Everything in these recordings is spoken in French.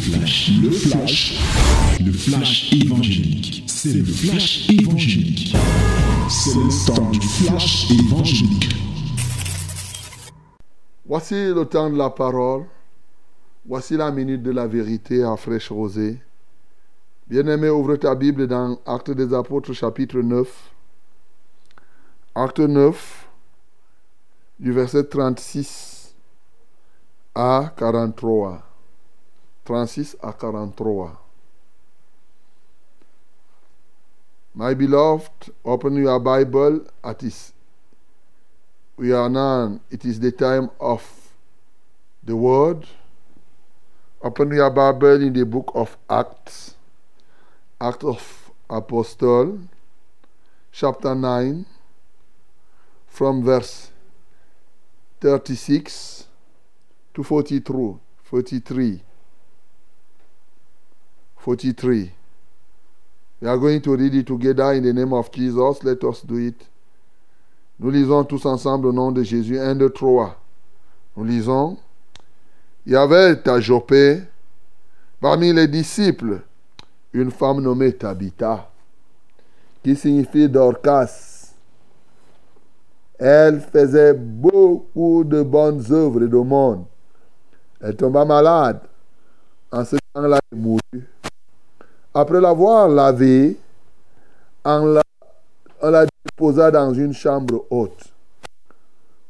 flash, le flash, le flash évangélique. C'est le flash évangélique. C'est le temps du flash évangélique. Voici le temps de la parole. Voici la minute de la vérité à fraîche rosée. Bien-aimé, ouvre ta Bible dans Actes des Apôtres chapitre 9. Acte 9, du verset 36 à 43. 36 à 43. My beloved, open your Bible at this. We are now, it is the time of the Word. Open your Bible in the book of Acts, Acts of Apostle, chapter 9, from verse 36 to 43. 43. 43. We are going to read it together in the name of Jesus. Let us do it. Nous lisons tous ensemble au nom de Jésus. 1, 2, 3. Nous lisons. Il y avait à Jopé, parmi les disciples, une femme nommée Tabitha, qui signifie Dorcas. Elle faisait beaucoup de bonnes œuvres et de monde. Elle tomba malade. En ce temps-là, elle mourut. Après l'avoir lavée, on la, on la déposa dans une chambre haute.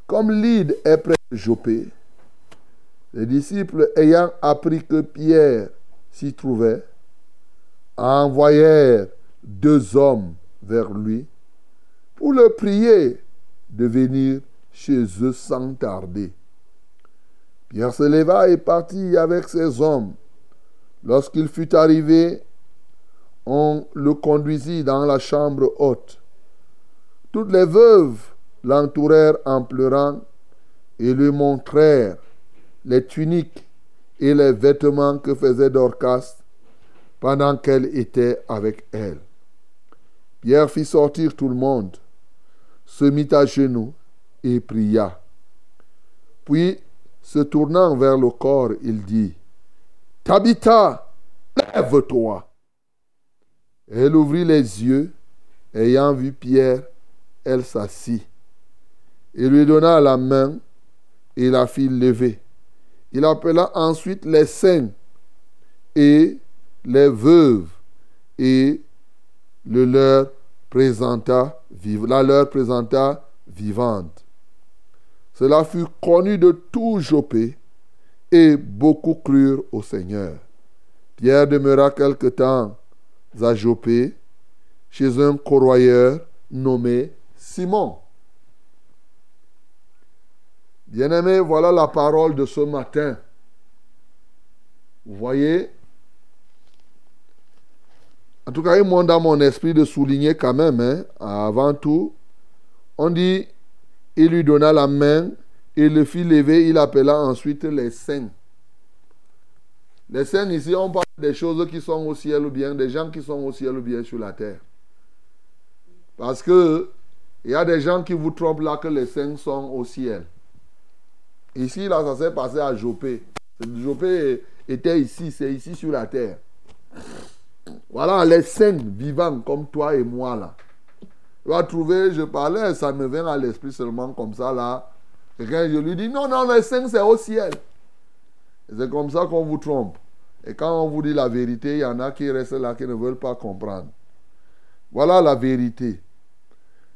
Comme l'île est près de Jopé, les disciples ayant appris que Pierre s'y trouvait, envoyèrent deux hommes vers lui pour le prier de venir chez eux sans tarder. Pierre se leva et partit avec ses hommes. Lorsqu'il fut arrivé, on le conduisit dans la chambre haute. Toutes les veuves l'entourèrent en pleurant et lui montrèrent les tuniques et les vêtements que faisait Dorcas pendant qu'elle était avec elle. Pierre fit sortir tout le monde, se mit à genoux et pria. Puis, se tournant vers le corps, il dit, Tabitha, lève-toi. Elle ouvrit les yeux, ayant vu Pierre, elle s'assit. Il lui donna la main et la fit lever. Il appela ensuite les saints et les veuves et la leur présenta vivante. Cela fut connu de tout Jopé et beaucoup crurent au Seigneur. Pierre demeura quelque temps à Jopé chez un corroyeur nommé Simon. Bien-aimés, voilà la parole de ce matin. Vous voyez? En tout cas, il monte dans mon esprit de souligner quand même, hein, avant tout, on dit, il lui donna la main, il le fit lever, il appela ensuite les saints. Les saints ici, on parle des choses qui sont au ciel ou bien, des gens qui sont au ciel ou bien sur la terre. Parce que il y a des gens qui vous trompent là que les saints sont au ciel. Ici, là, ça s'est passé à Jopé. Jopé était ici, c'est ici sur la terre. Voilà les saints vivants comme toi et moi là. Tu vas trouver, je parlais, ça me vient à l'esprit seulement comme ça là. Quand je lui dis, non, non, les saints c'est au ciel. C'est comme ça qu'on vous trompe. Et quand on vous dit la vérité, il y en a qui restent là qui ne veulent pas comprendre. Voilà la vérité.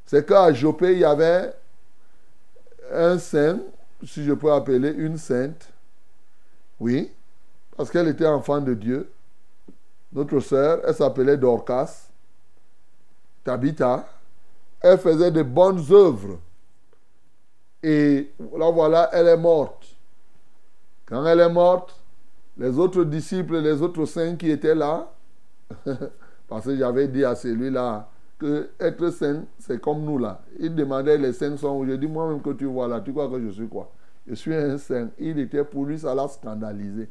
C'est qu'à Jopé, il y avait un saint, si je peux appeler une sainte. Oui, parce qu'elle était enfant de Dieu. Notre sœur, elle s'appelait Dorcas, Tabitha. Elle faisait de bonnes œuvres. Et là, voilà, elle est morte. Quand elle est morte, les autres disciples, les autres saints qui étaient là, parce que j'avais dit à celui-là que être saint, c'est comme nous là. Il demandait les saints sont où? Je dis moi-même que tu vois là, tu crois que je suis quoi? Je suis un saint. Il était pour lui, ça l'a scandalisé.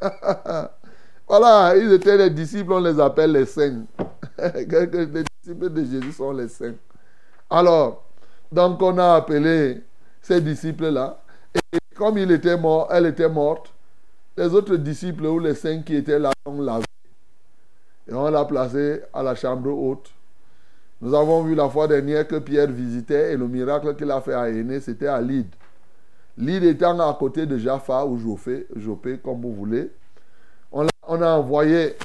voilà, ils étaient les disciples, on les appelle les saints. les disciples de Jésus sont les saints. Alors, donc on a appelé ces disciples-là. Comme il était mort, elle était morte, les autres disciples ou les cinq qui étaient là ont lavé. Et on l'a placé à la chambre haute. Nous avons vu la fois dernière que Pierre visitait et le miracle qu'il a fait à Aîné, c'était à Lydde. Lydde étant à côté de Jaffa ou Jopé, Jopé comme vous voulez. On a, on a envoyé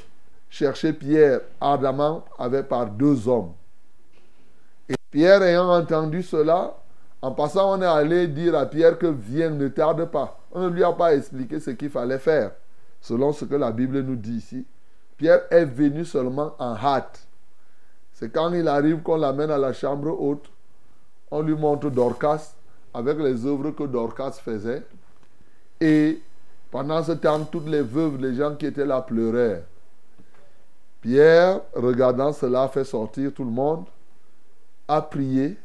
chercher Pierre ardemment avec par deux hommes. Et Pierre ayant entendu cela, en passant, on est allé dire à Pierre que viens, ne tarde pas. On ne lui a pas expliqué ce qu'il fallait faire, selon ce que la Bible nous dit ici. Pierre est venu seulement en hâte. C'est quand il arrive qu'on l'amène à la chambre haute, on lui montre Dorcas avec les œuvres que Dorcas faisait. Et pendant ce temps, toutes les veuves, les gens qui étaient là pleuraient. Pierre, regardant cela, fait sortir tout le monde, a prié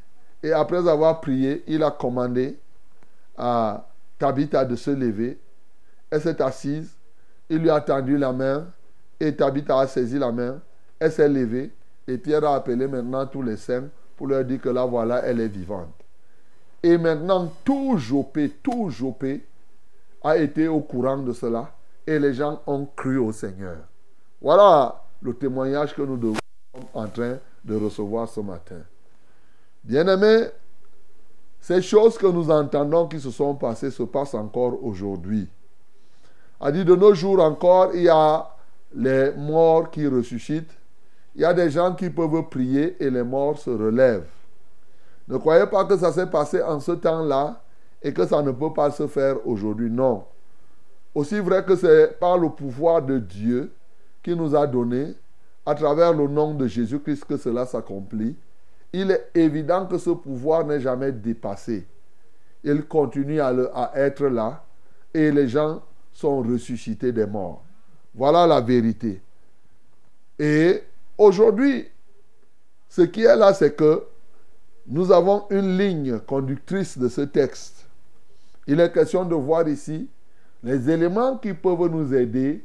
et après avoir prié, il a commandé à Tabitha de se lever. Elle s'est assise. Il lui a tendu la main. Et Tabitha a saisi la main. Elle s'est levée. Et Pierre a appelé maintenant tous les saints pour leur dire que là, voilà, elle est vivante. Et maintenant, tout Jopé, tout Jopé a été au courant de cela. Et les gens ont cru au Seigneur. Voilà le témoignage que nous devons en train de recevoir ce matin. Bien-aimés, ces choses que nous entendons qui se sont passées se passent encore aujourd'hui. A dit de nos jours encore, il y a les morts qui ressuscitent. Il y a des gens qui peuvent prier et les morts se relèvent. Ne croyez pas que ça s'est passé en ce temps-là et que ça ne peut pas se faire aujourd'hui. Non. Aussi vrai que c'est par le pouvoir de Dieu qui nous a donné, à travers le nom de Jésus-Christ, que cela s'accomplit il est évident que ce pouvoir n'est jamais dépassé. Il continue à, être là et les gens sont ressuscités des morts. Voilà la vérité. Et aujourd'hui, ce qui est là, c'est que nous avons une ligne conductrice de ce texte. Il est question de voir ici les éléments qui peuvent nous aider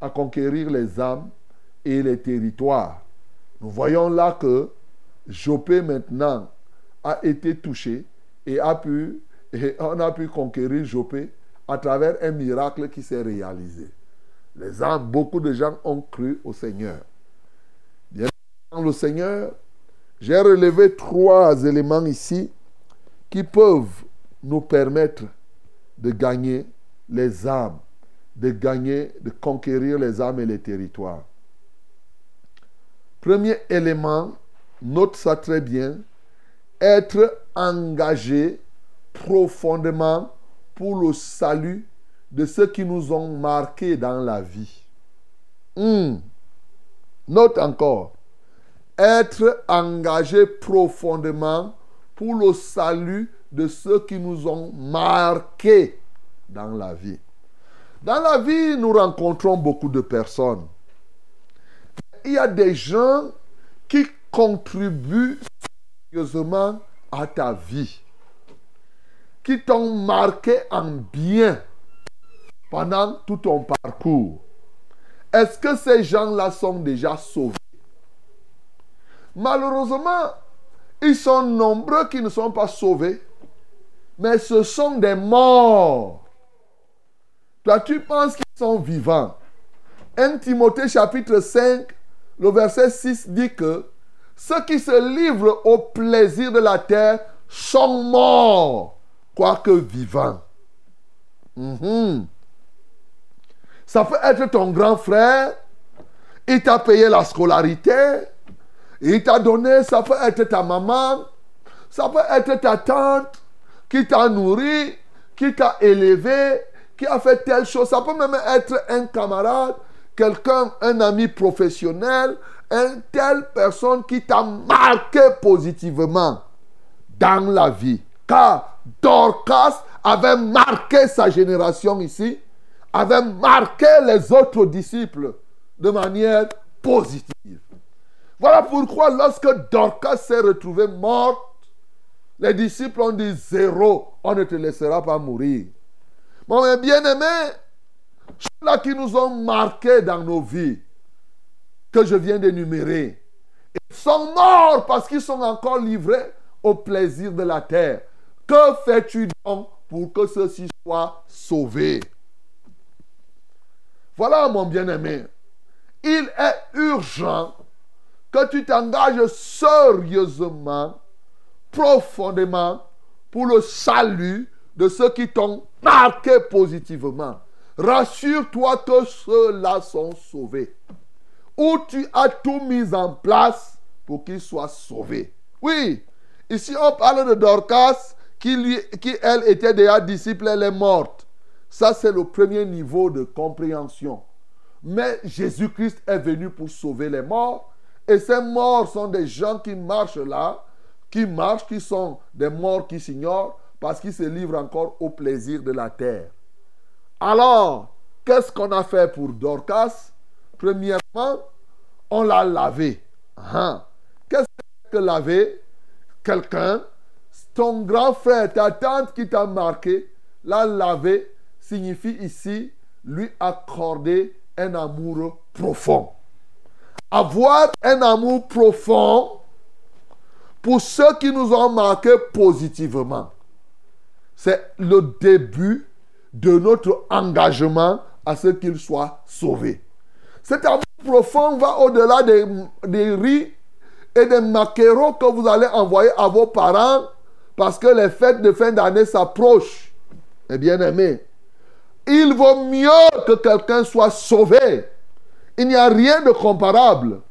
à conquérir les âmes et les territoires. Nous voyons là que Jopé maintenant a été touché et, a pu, et on a pu conquérir Jopé à travers un miracle qui s'est réalisé. Les âmes, beaucoup de gens ont cru au Seigneur. Bien le Seigneur, j'ai relevé trois éléments ici qui peuvent nous permettre de gagner les âmes, de gagner, de conquérir les âmes et les territoires. Premier élément, note ça très bien, être engagé profondément pour le salut de ceux qui nous ont marqués dans la vie. Hmm. Note encore, être engagé profondément pour le salut de ceux qui nous ont marqués dans la vie. Dans la vie, nous rencontrons beaucoup de personnes. Il y a des gens qui contribuent sérieusement à ta vie, qui t'ont marqué en bien pendant tout ton parcours. Est-ce que ces gens-là sont déjà sauvés? Malheureusement, ils sont nombreux qui ne sont pas sauvés, mais ce sont des morts. Toi, tu penses qu'ils sont vivants? 1 Timothée chapitre 5, le verset 6 dit que ceux qui se livrent au plaisir de la terre sont morts, quoique vivants. Mhm. Ça peut être ton grand frère, il t'a payé la scolarité, il t'a donné, ça peut être ta maman, ça peut être ta tante qui t'a nourri, qui t'a élevé, qui a fait telle chose. Ça peut même être un camarade, quelqu'un, un ami professionnel, une telle personne qui t'a marqué positivement dans la vie. Car Dorcas avait marqué sa génération ici, avait marqué les autres disciples de manière positive. Voilà pourquoi lorsque Dorcas s'est retrouvée morte, les disciples ont dit zéro, on ne te laissera pas mourir. Mon bien-aimé, ceux-là qui nous ont marqués dans nos vies, que je viens d'énumérer, ils sont morts parce qu'ils sont encore livrés au plaisir de la terre. Que fais-tu donc pour que ceux-ci soient sauvés? Voilà mon bien-aimé. Il est urgent que tu t'engages sérieusement, profondément, pour le salut de ceux qui t'ont marqué positivement. Rassure-toi que ceux-là sont sauvés. Ou tu as tout mis en place pour qu'ils soient sauvés. Oui, ici on parle de Dorcas qui, lui, qui elle était déjà disciple, elle est morte. Ça c'est le premier niveau de compréhension. Mais Jésus-Christ est venu pour sauver les morts. Et ces morts sont des gens qui marchent là, qui marchent, qui sont des morts qui s'ignorent parce qu'ils se livrent encore au plaisir de la terre. Alors, qu'est-ce qu'on a fait pour Dorcas? Premièrement, on l'a lavé. Hein? Qu'est-ce que laver? Quelqu'un, ton grand frère, ta tante qui t'a marqué, l'a lavé signifie ici lui accorder un amour profond. Avoir un amour profond pour ceux qui nous ont marqués positivement. C'est le début de notre engagement à ce qu'ils soient sauvés. Cet amour profond va au-delà des, riz et des maquereaux que vous allez envoyer à vos parents parce que les fêtes de fin d'année s'approchent. Eh bien aimé, il vaut mieux que quelqu'un soit sauvé. Il n'y a rien de comparable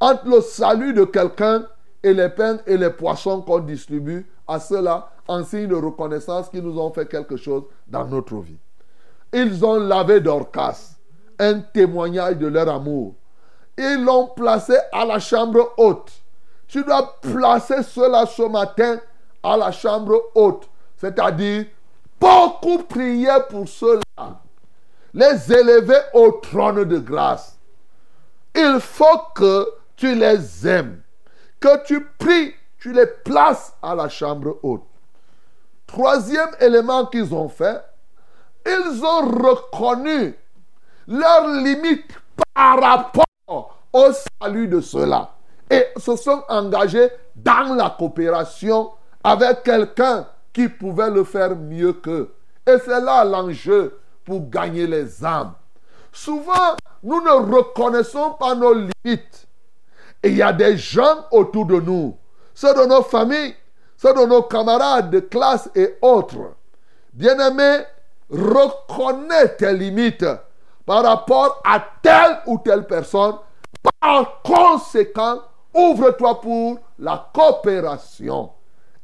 entre le salut de quelqu'un et les pains et les poissons qu'on distribue à ceux-là en signe de reconnaissance qu'ils nous ont fait quelque chose dans notre vie. Ils ont lavé Dorcas, un témoignage de leur amour. Ils l'ont placé à la chambre haute. Tu dois placer cela ce matin à la chambre haute. C'est-à-dire, beaucoup prier pour cela. Les élever au trône de grâce. Il faut que tu les aimes. Que tu pries, tu les places à la chambre haute. Troisième élément qu'ils ont fait, ils ont reconnu leurs limites par rapport au salut de cela. Et se sont engagés dans la coopération avec quelqu'un qui pouvait le faire mieux qu'eux. Et c'est là l'enjeu pour gagner les âmes. Souvent, nous ne reconnaissons pas nos limites. Et il y a des gens autour de nous, ceux de nos familles, ceux de nos camarades de classe et autres. Bien-aimés, reconnais tes limites par rapport à telle ou telle personne. Par conséquent, ouvre-toi pour la coopération.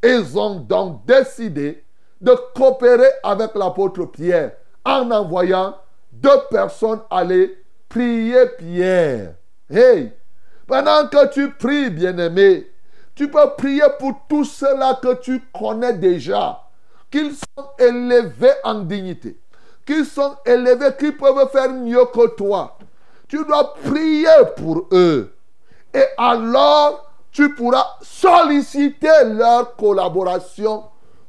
Ils ont donc décidé de coopérer avec l'apôtre Pierre en envoyant deux personnes aller prier Pierre. Hey, pendant que tu pries, bien-aimé, tu peux prier pour tout cela que tu connais déjà, qu'ils sont élevés en dignité, qu'ils sont élevés, qu'ils peuvent faire mieux que toi. Tu dois prier pour eux. Et alors, tu pourras solliciter leur collaboration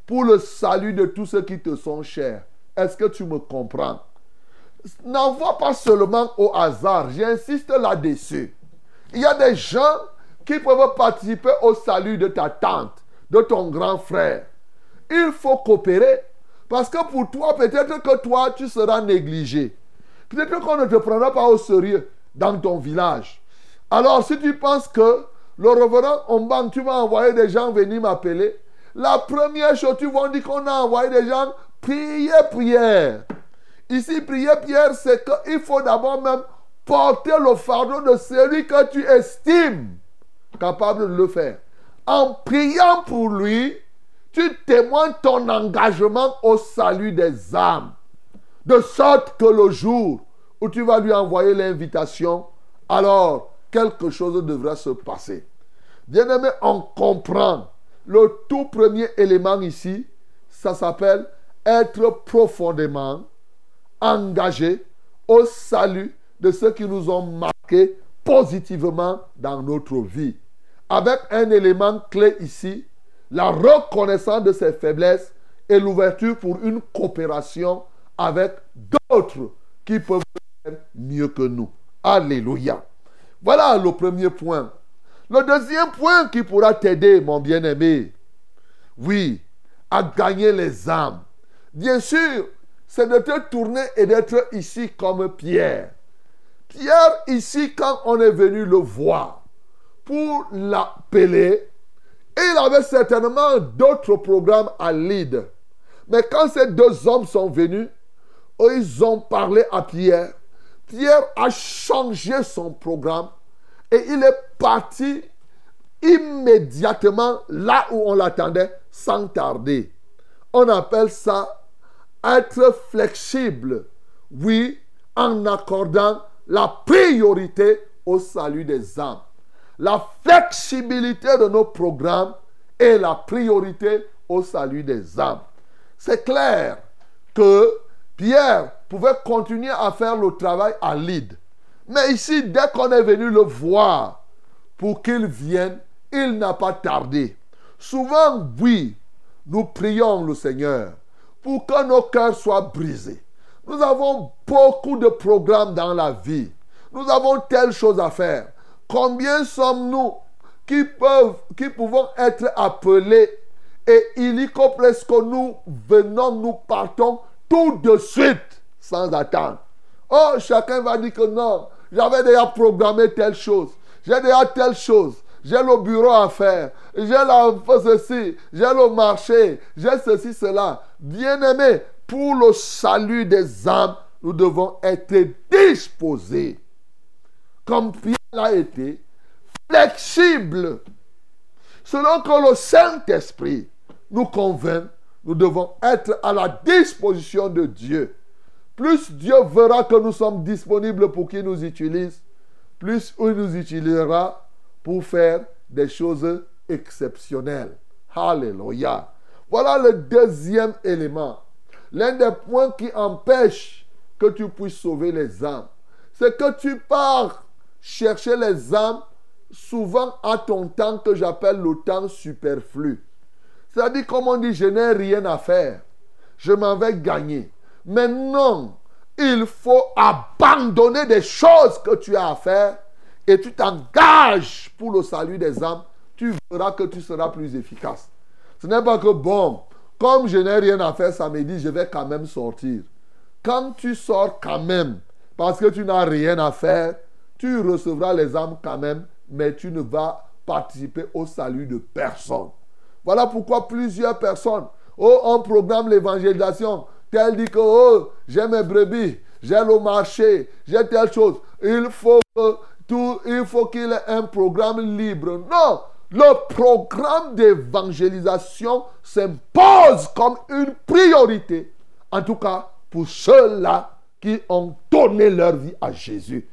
pour le salut de tous ceux qui te sont chers. Est-ce que tu me comprends? N'envoie pas seulement au hasard, j'insiste là-dessus. Il y a des gens qui peuvent participer au salut de ta tante, de ton grand frère. Il faut coopérer. Parce que pour toi, peut-être que toi, tu seras négligé. Peut-être qu'on ne te prendra pas au sérieux dans ton village. Alors, si tu penses que le revenant en banque, tu vas envoyer des gens venir m'appeler, la première chose, tu vas dire qu'on a envoyé des gens prier prière. Ici, prier Pierre, c'est qu'il faut d'abord même porter le fardeau de celui que tu estimes capable de le faire. En priant pour lui, tu témoignes ton engagement au salut des âmes. De sorte que le jour où tu vas lui envoyer l'invitation, alors quelque chose devra se passer. Bien-aimé, on comprend. Le tout premier élément ici, ça s'appelle être profondément engagé au salut de ceux qui nous ont marqués positivement dans notre vie. Avec un élément clé ici, la reconnaissance de ses faiblesses et l'ouverture pour une coopération avec d'autres qui peuvent faire mieux que nous. Alléluia. Voilà le premier point. Le deuxième point qui pourra t'aider, mon bien-aimé, oui, à gagner les âmes. Bien sûr, c'est de te tourner et d'être ici comme Pierre. Pierre, ici, quand on est venu le voir pour l'appeler, il avait certainement d'autres programmes à Lydre. Mais quand ces deux hommes sont venus, ils ont parlé à Pierre. Pierre a changé son programme et il est parti immédiatement là où on l'attendait sans tarder. On appelle ça être flexible. Oui, en accordant la priorité au salut des âmes. La flexibilité de nos programmes est la priorité au salut des âmes. C'est clair que Pierre pouvait continuer à faire le travail à l'ide. Mais ici, dès qu'on est venu le voir pour qu'il vienne, il n'a pas tardé. Souvent, oui, nous prions le Seigneur pour que nos cœurs soient brisés. Nous avons beaucoup de programmes dans la vie. Nous avons telle chose à faire. Combien sommes-nous qui, qui pouvons être appelés et illico presque nous venons, nous partons tout de suite sans attendre? Oh, chacun va dire que non, j'avais déjà programmé telle chose. J'ai déjà telle chose. J'ai le bureau à faire. J'ai la ceci. J'ai le marché. J'ai ceci, cela. Bien-aimé, pour le salut des âmes, nous devons être disposés. Comme Pierre l'a été, flexible. Selon que le Saint-Esprit nous convainc, nous devons être à la disposition de Dieu. Plus Dieu verra que nous sommes disponibles pour qu'il nous utilise, plus il nous utilisera pour faire des choses exceptionnelles. Alléluia. Voilà le deuxième élément. L'un des points qui empêche que tu puisses sauver les âmes, c'est que tu pars chercher les âmes souvent à ton temps que j'appelle le temps superflu. C'est-à-dire, comme on dit, je n'ai rien à faire. Je m'en vais gagner. Mais non, il faut abandonner des choses que tu as à faire et tu t'engages pour le salut des âmes. Tu verras que tu seras plus efficace. Ce n'est pas que, bon, comme je n'ai rien à faire samedi, je vais quand même sortir. Quand tu sors quand même, parce que tu n'as rien à faire, tu recevras les âmes quand même, mais tu ne vas participer au salut de personne. Voilà pourquoi plusieurs personnes, oh, on programme l'évangélisation. Tel dit que, oh, j'ai mes brebis, j'ai le marché, j'ai telle chose. Il faut tout, il faut qu'il ait un programme libre. Non, le programme d'évangélisation s'impose comme une priorité. En tout cas, pour ceux-là qui ont donné leur vie à Jésus.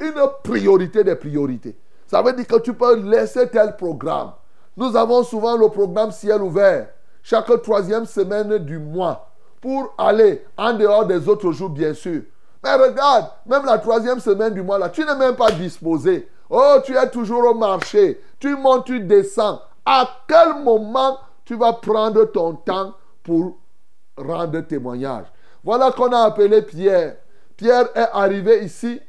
Une priorité des priorités. Ça veut dire que tu peux laisser tel programme. Nous avons souvent le programme ciel ouvert, chaque troisième semaine du mois, pour aller en dehors des autres jours, bien sûr. Mais regarde, même la troisième semaine du mois, là, tu n'es même pas disposé. Oh, tu es toujours au marché. Tu montes, tu descends. À quel moment tu vas prendre ton temps pour rendre témoignage? Voilà qu'on a appelé Pierre. Pierre est arrivé ici,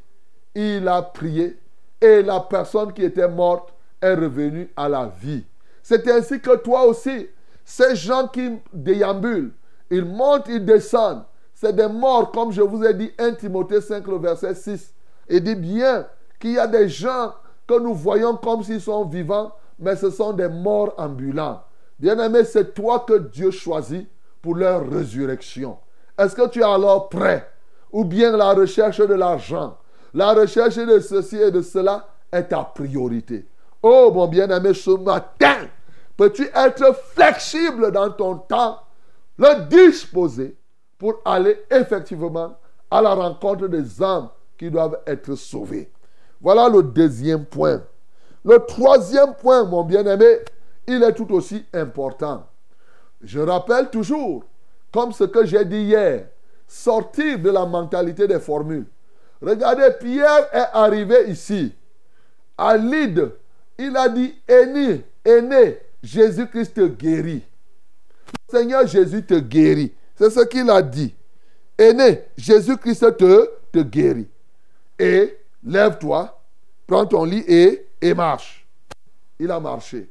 il a prié et la personne qui était morte est revenue à la vie. C'est ainsi que toi aussi, ces gens qui déambulent, ils montent, ils descendent. C'est des morts, comme je vous ai dit, 1 Timothée 5, le verset 6. Il dit bien qu'il y a des gens que nous voyons comme s'ils sont vivants, mais ce sont des morts ambulants. Bien-aimé, c'est toi que Dieu choisit pour leur résurrection. Est-ce que tu es alors prêt Ou bien la recherche de l'argent, la recherche de ceci et de cela est ta priorité. Oh mon bien-aimé, ce matin, peux-tu être flexible dans ton temps, le disposer pour aller effectivement à la rencontre des âmes qui doivent être sauvées? Voilà le deuxième point. Le troisième point, mon bien-aimé, il est tout aussi important. Je rappelle toujours, comme ce que j'ai dit hier, sortir de la mentalité des formules. Regardez, Pierre est arrivé ici, à Lydre, il a dit, aîné, aîné, Jésus-Christ te guérit. Le Seigneur Jésus te guérit. C'est ce qu'il a dit. Aîné, Jésus-Christ te, te guérit. Et lève-toi, prends ton lit et, et marche. Il a marché.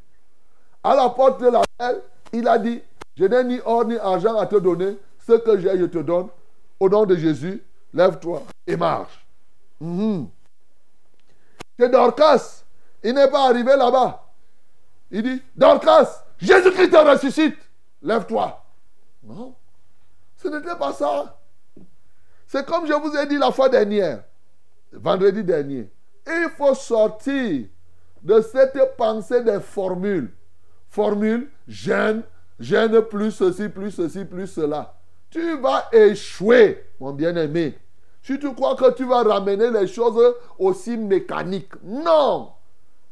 À la porte de la belle, il a dit, je n'ai ni or ni argent à te donner. Ce que j'ai, je te donne. Au nom de Jésus, lève-toi et marche. Mhm. que Dorcas, il n'est pas arrivé là-bas. Il dit, Dorcas, Jésus-Christ te ressuscite. Lève-toi. Non, ce n'était pas ça. C'est comme je vous ai dit la fois dernière, vendredi dernier. Il faut sortir de cette pensée des formules. Formule, gêne, gêne plus ceci, plus ceci, plus cela. Tu vas échouer, mon bien-aimé. Si tu crois que tu vas ramener les choses aussi mécaniques. Non.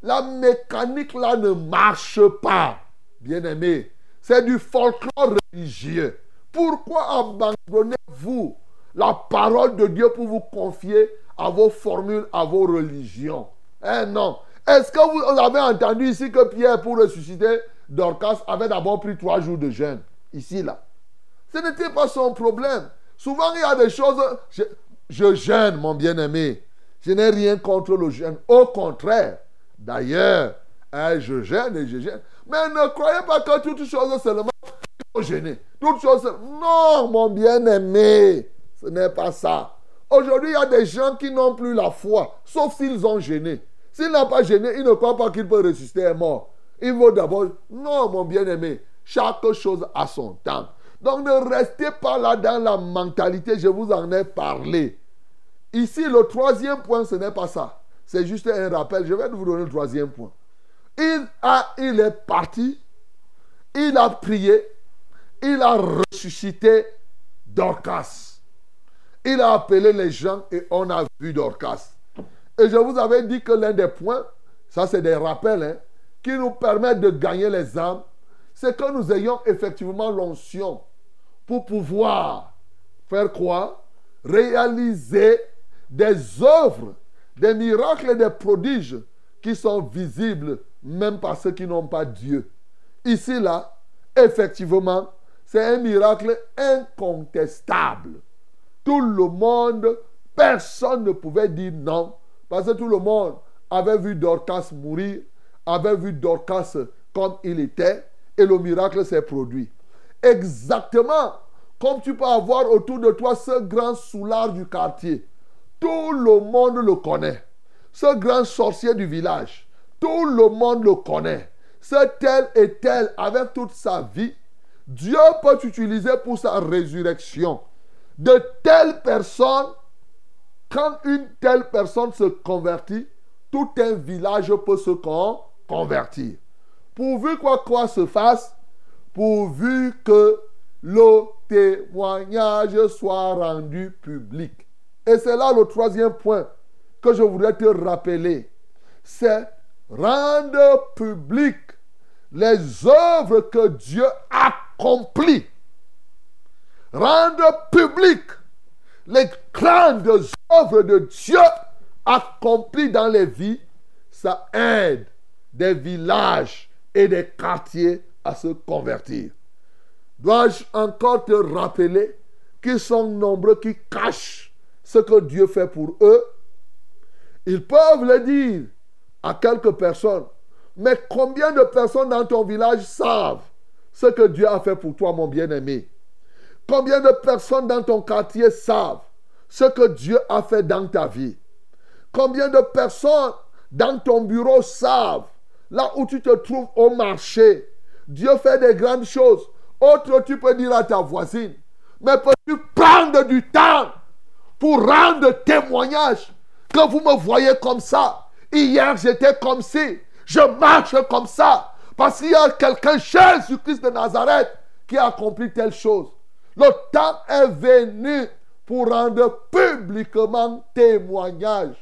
La mécanique là ne marche pas, bien-aimé. C'est du folklore religieux. Pourquoi abandonnez-vous la parole de Dieu pour vous confier à vos formules, à vos religions? Eh non. Est-ce que vous avez entendu ici que Pierre, pour ressusciter Dorcas, avait d'abord pris trois jours de jeûne? Ici, là. Ce n'était pas son problème. Souvent, il y a des choses. Je, je jeûne, mon bien-aimé. Je n'ai rien contre le jeûne. Au contraire. D'ailleurs, hein, je gêne et je gêne. Mais ne croyez pas que toutes choses seulement faut gêner. Toutes choses. Non, mon bien-aimé. Ce n'est pas ça. Aujourd'hui, il y a des gens qui n'ont plus la foi, sauf s'ils ont gêné. S'il n'a pas gêné, il ne croit pas qu'il peut ressusciter mort. Il vaut d'abord. Non, mon bien-aimé. Chaque chose a son temps. Donc ne restez pas là dans la mentalité, je vous en ai parlé. Ici, le troisième point, ce n'est pas ça. C'est juste un rappel. Je vais vous donner le troisième point. Il, a, il est parti, il a prié, il a ressuscité Dorcas. Il a appelé les gens et on a vu Dorcas. Et je vous avais dit que l'un des points, ça c'est des rappels, hein, qui nous permettent de gagner les âmes, c'est que nous ayons effectivement l'onction pour pouvoir faire quoi? Réaliser des œuvres, des miracles et des prodiges qui sont visibles même par ceux qui n'ont pas Dieu. Ici, là, effectivement, c'est un miracle incontestable. Tout le monde, personne ne pouvait dire non, parce que tout le monde avait vu Dorcas mourir, avait vu Dorcas comme il était, et le miracle s'est produit. Exactement comme tu peux avoir autour de toi ce grand soulard du quartier. Tout le monde le connaît. Ce grand sorcier du village. Tout le monde le connaît. Ce tel et tel avec toute sa vie. Dieu peut t'utiliser pour sa résurrection. De telles personnes, quand une telle personne se convertit, tout un village peut se convertir. Pourvu quoi quoi se fasse, pourvu que le témoignage soit rendu public. Et c'est là le troisième point que je voudrais te rappeler. C'est rendre public les œuvres que Dieu accomplit. Rendre public les grandes œuvres de Dieu accomplies dans les vies, ça aide des villages et des quartiers à se convertir. Dois-je encore te rappeler qu'ils sont nombreux qui cachent ce que Dieu fait pour eux Ils peuvent le dire à quelques personnes. Mais combien de personnes dans ton village savent ce que Dieu a fait pour toi, mon bien-aimé? Combien de personnes dans ton quartier savent ce que Dieu a fait dans ta vie? Combien de personnes dans ton bureau savent, là où tu te trouves au marché, Dieu fait des grandes choses. Autre, tu peux dire à ta voisine, mais peux-tu prendre du temps pour rendre témoignage que vous me voyez comme ça Hier, j'étais comme si, je marche comme ça, parce qu'il y a quelqu'un, Jésus-Christ de Nazareth, qui a accompli telle chose. Le temps est venu pour rendre publiquement témoignage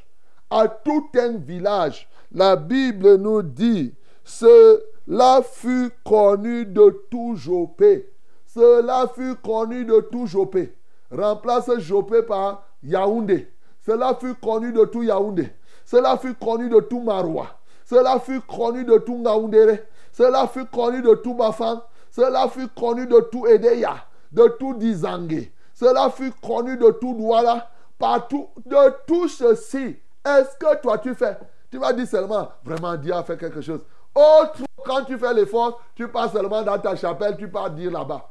à tout un village. La Bible nous dit, ce cela fut connu de tout Jopé. Cela fut connu de tout Jopé. Remplace Jopé par Yaoundé. Cela fut connu de tout Yaoundé. Cela fut connu de tout Maroua. Cela fut connu de tout Ngaoundéré. Cela fut connu de tout Bafan. Cela fut connu de tout Edeya. De tout Dizangé. Cela fut connu de tout Douala. Partout. De tout ceci. Est-ce que toi tu fais Tu vas dire seulement, vraiment Dieu a fait quelque chose. Autre, quand tu fais l'effort, tu pars seulement dans ta chapelle, tu pars dire là-bas.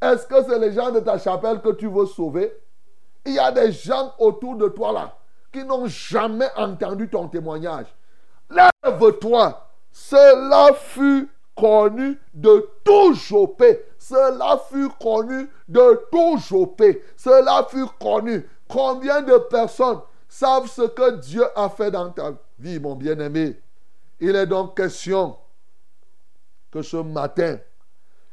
Est-ce que c'est les gens de ta chapelle que tu veux sauver? Il y a des gens autour de toi là. qui n'ont jamais entendu ton témoignage. Lève-toi. Cela fut connu de tout Jopé. Cela fut connu de tout Jopé. Cela fut connu. Combien de personnes savent ce que Dieu a fait dans ta vie, mon bien-aimé? Il est donc question que ce matin,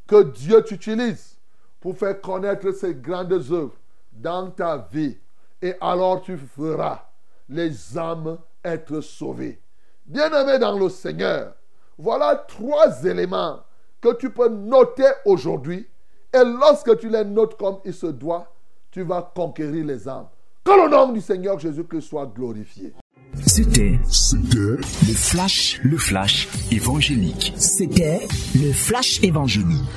que Dieu t'utilise pour faire connaître ses grandes œuvres dans ta vie. Et alors tu feras les âmes être sauvées. Bien-aimé dans le Seigneur, voilà trois éléments que tu peux noter aujourd'hui. Et lorsque tu les notes comme il se doit, tu vas conquérir les âmes. Que le nom du Seigneur Jésus-Christ soit glorifié. C'était C'était le flash, le flash évangélique. C'était le flash évangélique.